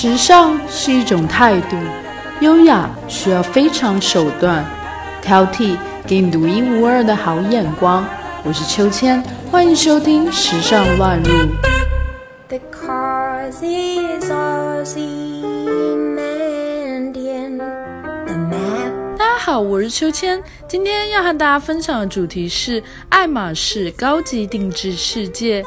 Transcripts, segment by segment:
时尚是一种态度，优雅需要非常手段，挑剔给你独一无二的好眼光。我是秋千，欢迎收听《时尚乱入》。大家好，我是秋千，今天要和大家分享的主题是爱马仕高级定制世界。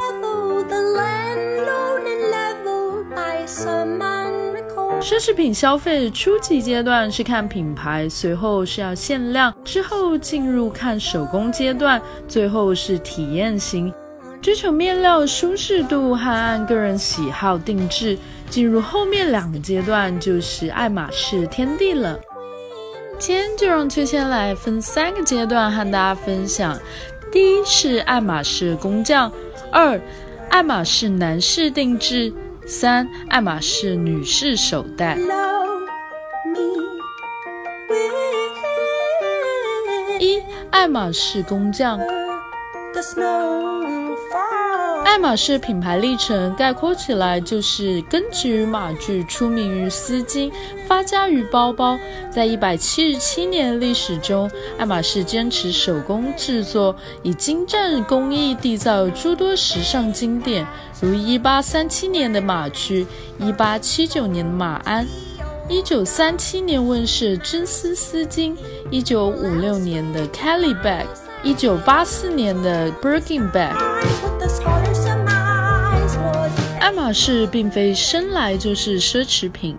奢侈品消费初级阶段是看品牌，随后是要限量，之后进入看手工阶段，最后是体验型，追求面料舒适度和按个人喜好定制。进入后面两个阶段就是爱马仕天地了。今天就让秋千来分三个阶段和大家分享：第一是爱马仕工匠，二爱马仕男士定制。三，爱马仕女士手袋。一，爱马仕工匠。爱马仕品牌历程概括起来就是根植于马具，出名于丝巾，发家于包包。在一百七十七年历史中，爱马仕坚持手工制作，以精湛工艺缔造诸多时尚经典，如一八三七年的马具，一八七九年的马鞍，一九三七年问世真丝丝巾，一九五六年的 Kelly bag，一九八四年的 Birkin bag。爱马仕并非生来就是奢侈品。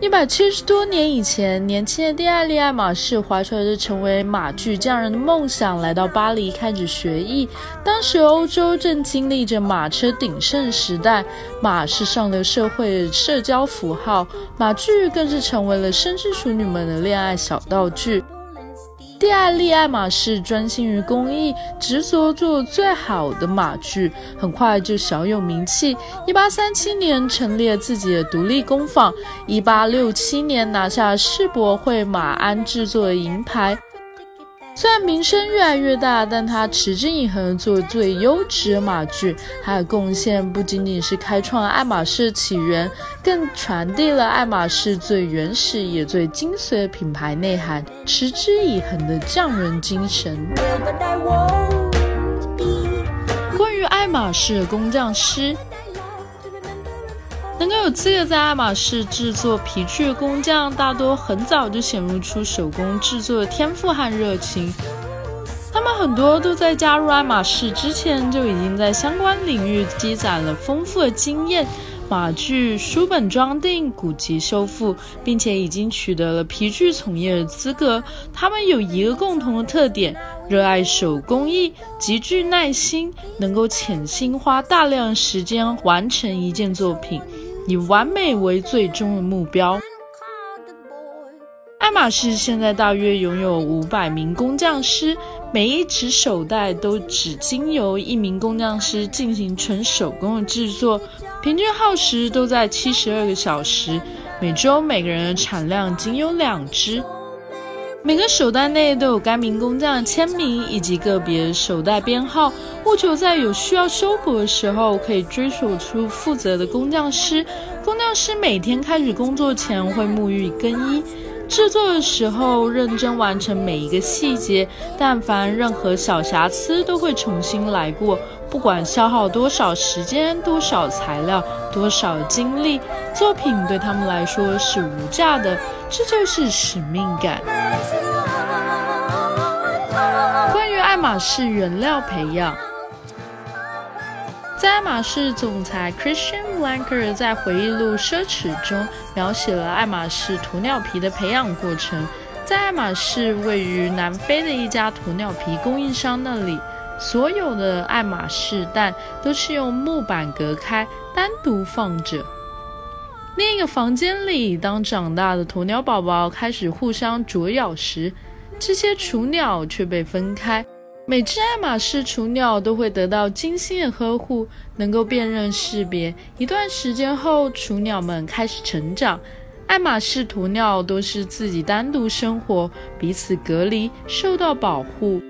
一百七十多年以前，年轻的蒂艾丽·爱马仕怀揣着成为马具匠人的梦想，来到巴黎开始学艺。当时欧洲正经历着马车鼎盛时代，马是上流社会社交符号，马具更是成为了绅士淑女们的恋爱小道具。利爱利·爱马仕专心于工艺，执着做最好的马具，很快就小有名气。一八三七年成立自己的独立工坊，一八六七年拿下世博会马鞍制作的银牌。虽然名声越来越大，但他持之以恒做最优质的马具，他的贡献不仅仅是开创爱马仕起源，更传递了爱马仕最原始也最精髓的品牌内涵——持之以恒的匠人精神。关于爱马仕的工匠师。能够有资格在爱马仕制作皮具的工匠，大多很早就显露出手工制作的天赋和热情。他们很多都在加入爱马仕之前就已经在相关领域积攒了丰富的经验，马具、书本装订、古籍修复，并且已经取得了皮具从业的资格。他们有一个共同的特点：热爱手工艺，极具耐心，能够潜心花大量时间完成一件作品。以完美为最终的目标。爱马仕现在大约拥有五百名工匠师，每一只手袋都只经由一名工匠师进行纯手工的制作，平均耗时都在七十二个小时。每周每个人的产量仅有两只。每个手袋内都有该名工匠的签名以及个别手袋编号，务求在有需要修补的时候可以追溯出负责的工匠师。工匠师每天开始工作前会沐浴更衣，制作的时候认真完成每一个细节，但凡任何小瑕疵都会重新来过。不管消耗多少时间、多少材料、多少精力，作品对他们来说是无价的。这就是使命感。关于爱马仕原料培养，在爱马仕总裁 Christian Blanker 在回忆录《奢侈》中描写了爱马仕鸵鸟皮的培养过程。在爱马仕位于南非的一家鸵鸟皮供应商那里，所有的爱马仕蛋都是用木板隔开，单独放着。另一个房间里，当长大的鸵鸟宝宝开始互相啄咬时，这些雏鸟却被分开。每只爱马仕雏鸟都会得到精心的呵护，能够辨认识别。一段时间后，雏鸟们开始成长。爱马仕鸵鸟都是自己单独生活，彼此隔离，受到保护。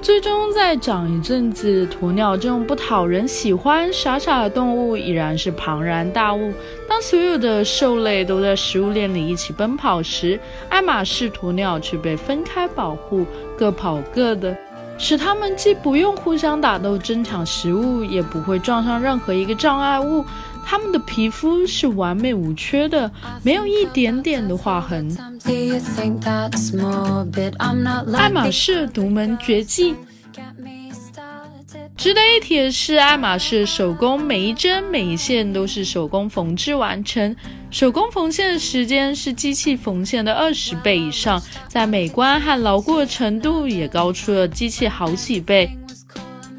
最终再长一阵子，鸵鸟这种不讨人喜欢、傻傻的动物已然是庞然大物。当所有的兽类都在食物链里一起奔跑时，爱马仕鸵鸟却被分开保护，各跑各的，使它们既不用互相打斗争抢食物，也不会撞上任何一个障碍物。它们的皮肤是完美无缺的，没有一点点的划痕。爱马仕独门绝技。值得一提的是，爱马仕手工每一针每一线都是手工缝制完成，手工缝线的时间是机器缝线的二十倍以上，在美观和牢固的程度也高出了机器好几倍。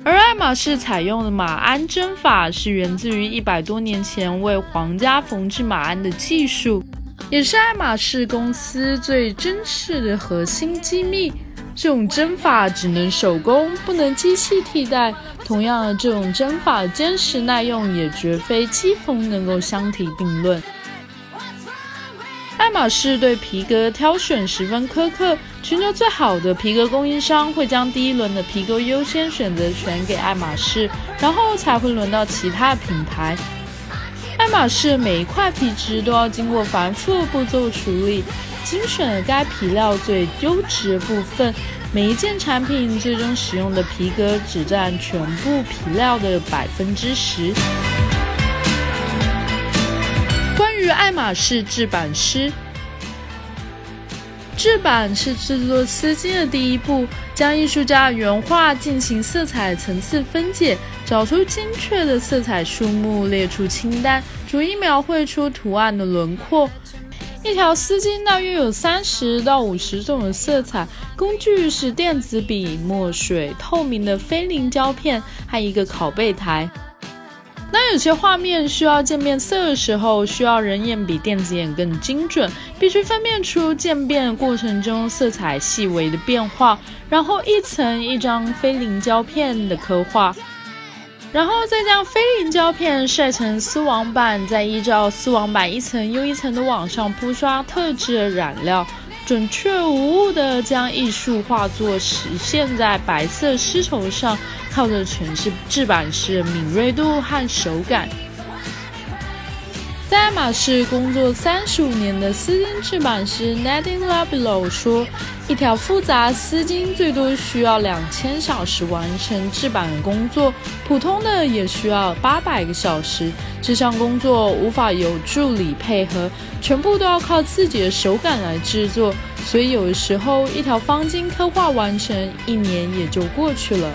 而爱马仕采用的马鞍针法是源自于一百多年前为皇家缝制马鞍的技术，也是爱马仕公司最珍视的核心机密。这种针法只能手工，不能机器替代。同样的，这种针法坚实耐用，也绝非机缝能够相提并论。爱马仕对皮革挑选十分苛刻，全球最好的皮革供应商会将第一轮的皮革优先选择权给爱马仕，然后才会轮到其他品牌。爱马仕每一块皮质都要经过繁复步骤处理。精选了该皮料最优质的部分，每一件产品最终使用的皮革只占全部皮料的百分之十。爱马仕制版师，制版是制作丝巾的第一步，将艺术家原画进行色彩层次分解，找出精确的色彩数目，列出清单，逐一描绘出图案的轮廓。一条丝巾大约有三十到五十种的色彩，工具是电子笔、墨水、透明的菲林胶片和一个拷贝台。当有些画面需要渐变色的时候，需要人眼比电子眼更精准，必须分辨出渐变过程中色彩细微的变化，然后一层一张菲林胶片的刻画。然后再将菲林胶片晒成丝网板，再依照丝网板一层又一层的往上铺刷特制的染料，准确无误地将艺术画作实现在白色丝绸上，靠的全是制版师的敏锐度和手感。在爱马仕工作三十五年的丝巾制版师 Nadine Labilo 说：“一条复杂丝巾最多需要两千小时完成制版工作，普通的也需要八百个小时。这项工作无法有助理配合，全部都要靠自己的手感来制作，所以有的时候一条方巾刻画完成，一年也就过去了。”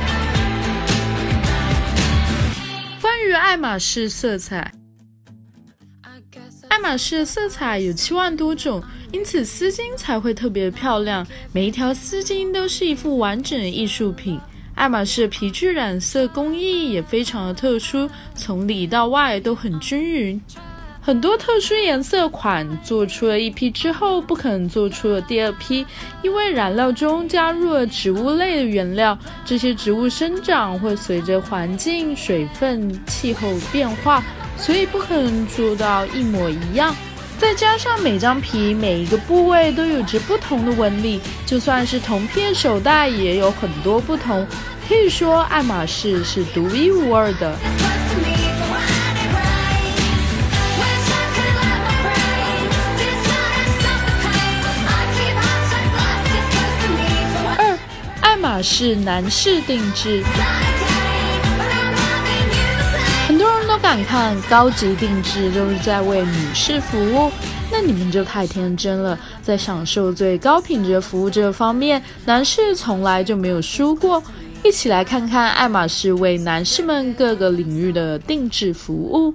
关于爱马仕色彩。爱马仕的色彩有七万多种，因此丝巾才会特别漂亮。每一条丝巾都是一幅完整的艺术品。爱马仕的皮具染色工艺也非常的特殊，从里到外都很均匀。很多特殊颜色款做出了一批之后，不可能做出了第二批，因为染料中加入了植物类的原料。这些植物生长会随着环境、水分、气候变化。所以不可能做到一模一样，再加上每张皮每一个部位都有着不同的纹理，就算是同片手袋也有很多不同。可以说，爱马仕是独一无二的。二，爱马仕男士定制。敢看高级定制都是在为女士服务，那你们就太天真了。在享受最高品质服务这方面，男士从来就没有输过。一起来看看爱马仕为男士们各个领域的定制服务。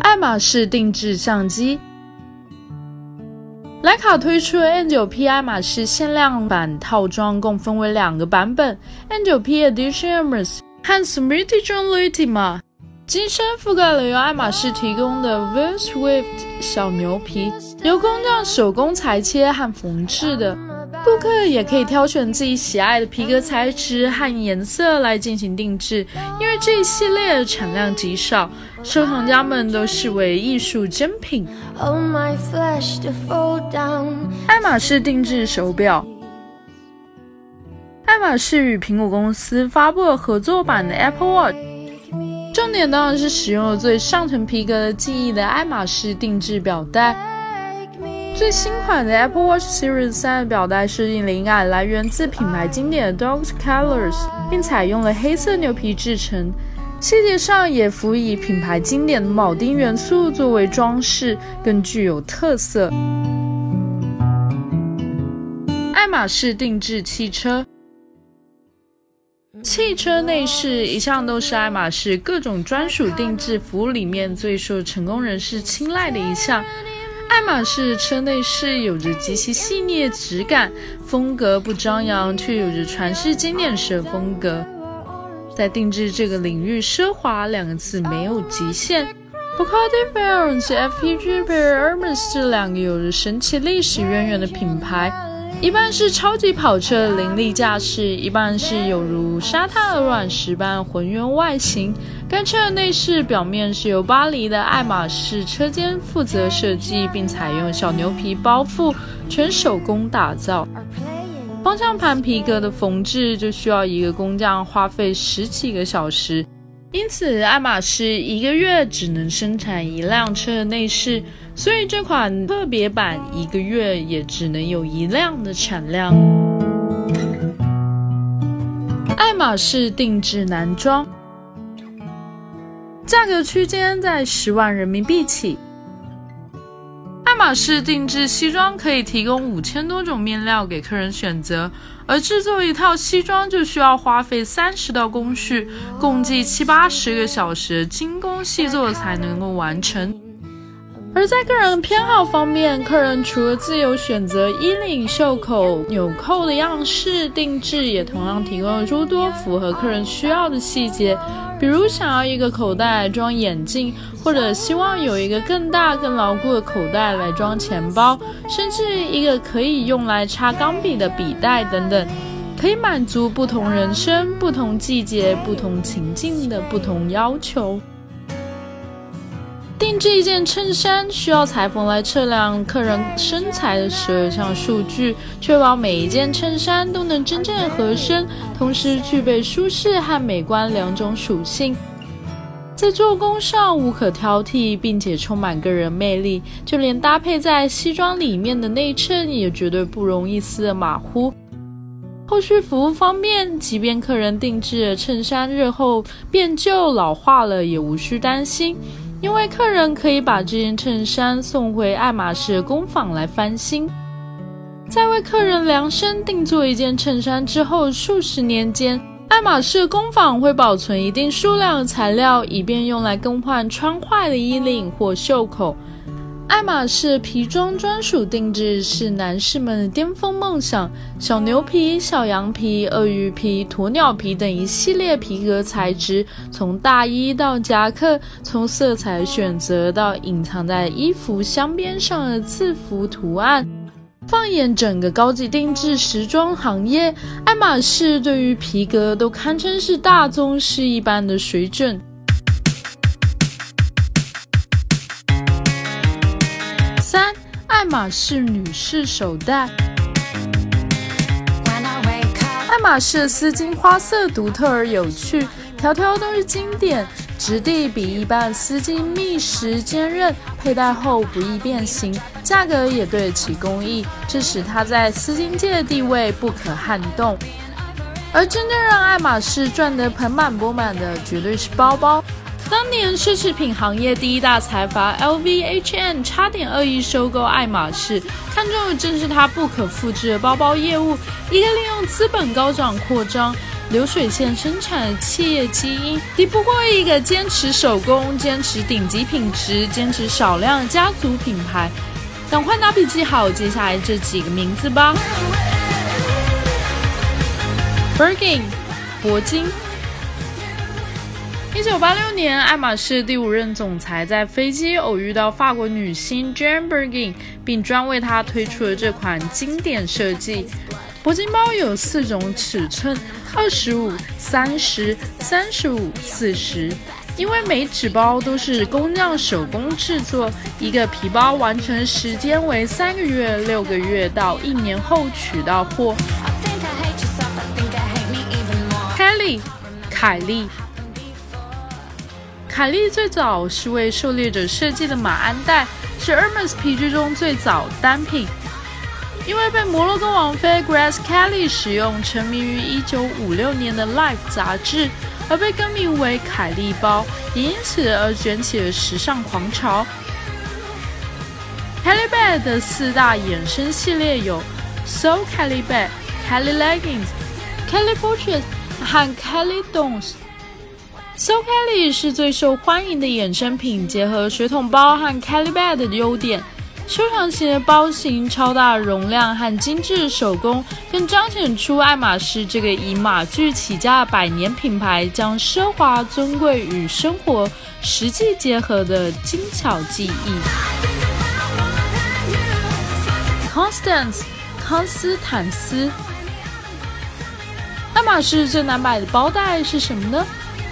爱马仕定制相机，徕卡推出的 N9P 爱马仕限量版套装，共分为两个版本：N9P Editions。和 Smriti John Latimer，机身覆盖了由爱马仕提供的 Veil Swift 小牛皮，由工匠手工裁切和缝制的。顾客也可以挑选自己喜爱的皮革材质和颜色来进行定制，因为这一系列产量极少，收藏家们都视为艺术珍品。爱马仕定制手表。爱马仕与苹果公司发布了合作版的 Apple Watch，重点当然是使用了最上层皮革的记忆的爱马仕定制表带。最新款的 Apple Watch Series 3的表带设计灵感来源自品牌经典的 Dogs Colors，并采用了黑色牛皮制成，细节上也辅以品牌经典的铆钉元素作为装饰，更具有特色。爱马仕定制汽车。汽车内饰一向都是爱马仕各种专属定制服务里面最受成功人士青睐的一项。爱马仕车内饰有着极其细腻的质感，风格不张扬，却有着传世经典式的风格。在定制这个领域，奢华两个字没有极限。Bugatti Veyron FPG p e r Hermes 这两个有着神奇历史渊源的品牌。一半是超级跑车的凌厉驾驶，一半是有如沙滩的卵石般浑圆外形。该车的内饰表面是由巴黎的爱马仕车间负责设计，并采用小牛皮包覆，全手工打造。方向盘皮革的缝制就需要一个工匠花费十几个小时。因此，爱马仕一个月只能生产一辆车的内饰，所以这款特别版一个月也只能有一辆的产量。爱马仕定制男装，价格区间在十万人民币起。马仕定制西装可以提供五千多种面料给客人选择。而制作一套西装就需要花费三十道工序，共计七八十个小时，精工细作才能够完成。而在个人偏好方面，客人除了自由选择衣领、袖口、纽扣的样式，定制也同样提供了诸多符合客人需要的细节。比如想要一个口袋装眼镜，或者希望有一个更大、更牢固的口袋来装钱包，甚至一个可以用来插钢笔的笔袋等等，可以满足不同人生、不同季节、不同情境的不同要求。定制一件衬衫需要裁缝来测量客人身材的十二项数据，确保每一件衬衫都能真正合身，同时具备舒适和美观两种属性。在做工上无可挑剔，并且充满个人魅力，就连搭配在西装里面的内衬也绝对不容一丝的马虎。后续服务方面，即便客人定制的衬衫日后变旧老化了，也无需担心。因为客人可以把这件衬衫送回爱马仕工坊来翻新，在为客人量身定做一件衬衫之后，数十年间，爱马仕工坊会保存一定数量的材料，以便用来更换穿坏的衣领或袖口。爱马仕皮装专属定制是男士们的巅峰梦想。小牛皮、小羊皮、鳄鱼皮、鸵鸟皮等一系列皮革材质，从大衣到夹克，从色彩选择到隐藏在衣服镶边上的字符图案。放眼整个高级定制时装行业，爱马仕对于皮革都堪称是大宗师一般的水准。爱马仕女士手袋，爱马仕丝巾花色独特而有趣，条条都是经典，质地比一般丝巾密实坚韧，佩戴后不易变形，价格也对得起工艺，这使它在丝巾界的地位不可撼动。而真正让爱马仕赚得盆满钵满的，绝对是包包。当年奢侈品行业第一大财阀 L V H N 差点恶意收购爱马仕，看中的正是它不可复制的包包业务。一个利用资本高涨扩张、流水线生产的企业基因，抵不过一个坚持手工、坚持顶级品质、坚持少量家族品牌。赶快拿笔记好接下来这几个名字吧 b e r g i n 铂金。一九八六年，爱马仕第五任总裁在飞机偶遇到法国女星 Jane Birkin，并专为她推出了这款经典设计。铂金包有四种尺寸：二十五、三十、三十五、四十。因为每纸包都是工匠手工制作，一个皮包完成时间为三个月、六个月到一年后取到货。Kelly，凯莉。凯莉最早是为狩猎者设计的马鞍带，是 Hermes 皮具中最早单品。因为被摩洛哥王妃 Grace Kelly 使用，沉迷于1956年的 Life 杂志，而被更名为凯莉包，也因此而卷起了时尚狂潮。Kelly Bag 的四大衍生系列有 So Kelly Bag、Kelly Leggings、Kelly Portrait 和 Kelly Dons。So Kelly 是最受欢迎的衍生品，结合水桶包和 Kelly Bag 的优点。修长型的包型、超大容量和精致手工，更彰显出爱马仕这个以马具起家的百年品牌，将奢华尊贵与生活实际结合的精巧技艺。Constance，康斯坦斯。爱马仕最难买的包袋是什么呢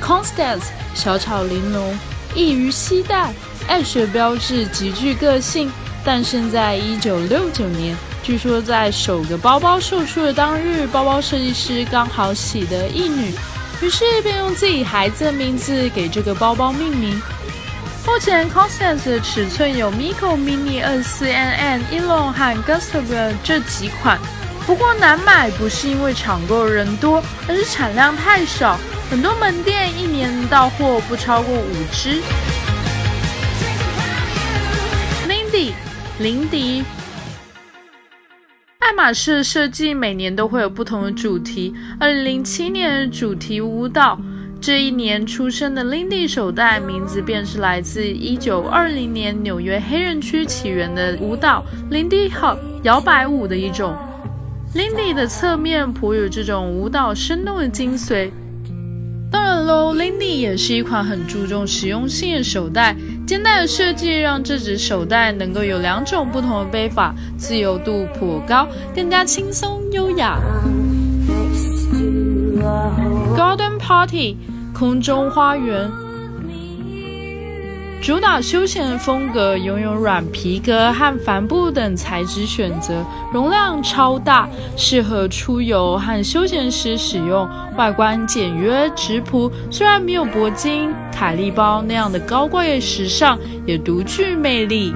？Constance 小巧玲珑，易于携带，爱学标志，极具个性。诞生在一九六九年，据说在首个包包售出的当日，包包设计师刚好喜得一女，于是便用自己孩子的名字给这个包包命名。目前 Constance 的尺寸有 Miko Mini 二四 NN、Elon 和 Gustavia 这几款，不过难买不是因为抢购人多，而是产量太少。很多门店一年到货不超过五只。Lindy，林迪。爱马仕设计每年都会有不同的主题。二零零七年的主题舞蹈，这一年出生的 Lindy 手袋名字便是来自一九二零年纽约黑人区起源的舞蹈 Lindy Hop 摇摆舞的一种。Lindy 的侧面颇有这种舞蹈生动的精髓。当然喽，Lindy 也是一款很注重实用性的手袋。肩带的设计让这只手袋能够有两种不同的背法，自由度颇高，更加轻松优雅。Garden Party 空中花园。主打休闲风格，拥有软皮革和帆布等材质选择，容量超大，适合出游和休闲时使用。外观简约质朴，虽然没有铂金、凯利包那样的高贵时尚，也独具魅力。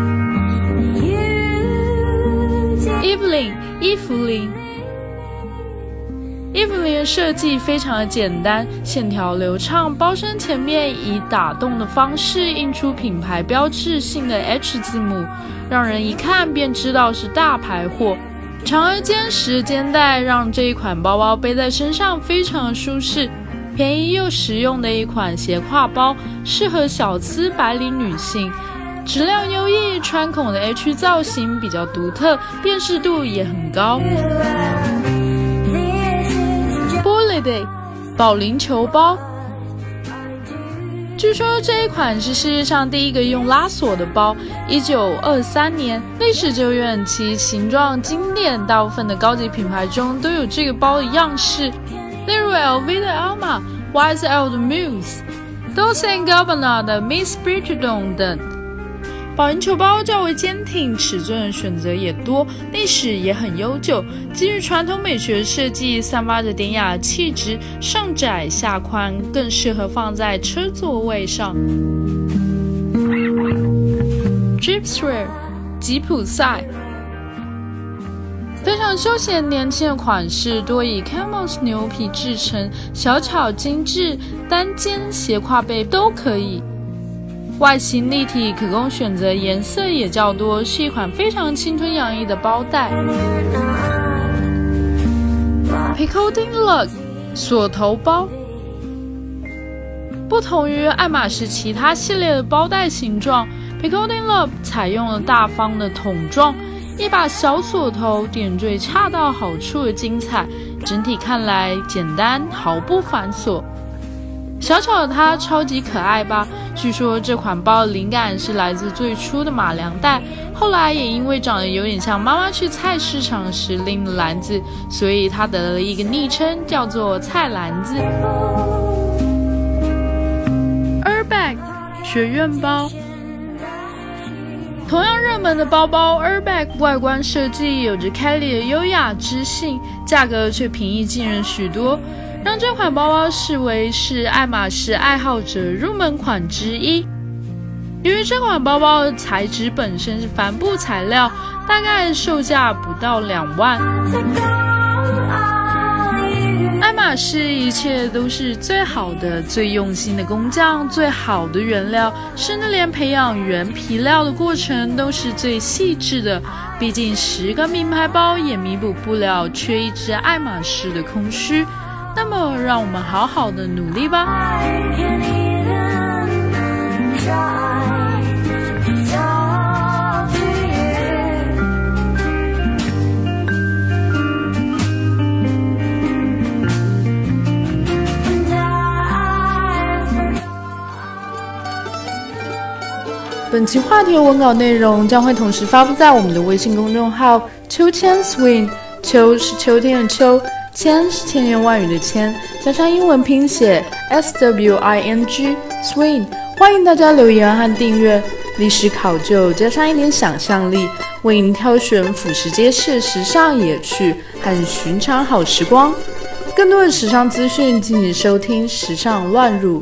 Evelyn 伊芙琳。伊芙琳的设计非常的简单，线条流畅，包身前面以打洞的方式印出品牌标志性的 H 字母，让人一看便知道是大牌货。长而坚实的肩带让这一款包包背在身上非常舒适，便宜又实用的一款斜挎包，适合小资白领女性。质量优异，穿孔的 H 造型比较独特，辨识度也很高。对，保龄球包。据说这一款是世界上第一个用拉锁的包。一九二三年，历史久远，其形状经典，大部分的高级品牌中都有这个包的样式，例如 LV 的 Alma、YSL 的 Muse、Dolce Gabbana 的 Miss Bridgeton 等。保龄球包较为坚挺，尺寸选择也多，历史也很悠久。基于传统美学设计，散发着典雅气质，上窄下宽，更适合放在车座位上。Gipsy 吉普赛，非常休闲年轻的款式，多以 Camels 牛皮制成，小巧精致，单肩斜挎背都可以。外形立体，可供选择，颜色也较多，是一款非常青春洋溢的包袋。Picotin Lug 锁头包，不同于爱马仕其他系列的包袋形状，Picotin Lug 采用了大方的筒状，一把小锁头点缀恰到好处的精彩，整体看来简单，毫不繁琐。小巧的它超级可爱吧？据说这款包灵感是来自最初的马良袋，后来也因为长得有点像妈妈去菜市场时拎的篮子，所以它得了一个昵称，叫做菜篮子。Airbag 学院包，同样热门的包包 Airbag 外观设计有着 Kelly 的优雅知性，价格却平易近人许多。让这款包包视为是爱马仕爱好者入门款之一。由于这款包包的材质本身是帆布材料，大概售价不到两万。爱马仕一切都是最好的、最用心的工匠，最好的原料，甚至连培养原皮料的过程都是最细致的。毕竟十个名牌包也弥补不了缺一只爱马仕的空虚。那么，让我们好好的努力吧。本期话题文稿内容将会同时发布在我们的微信公众号“秋千 swing”，秋是秋天的秋，千是千言万语的千，加上英文拼写 s w i n g swing。欢迎大家留言和订阅，历史考究加上一点想象力，为您挑选俯拾皆是时尚野趣和寻常好时光。更多的时尚资讯，敬请收听《时尚乱入》。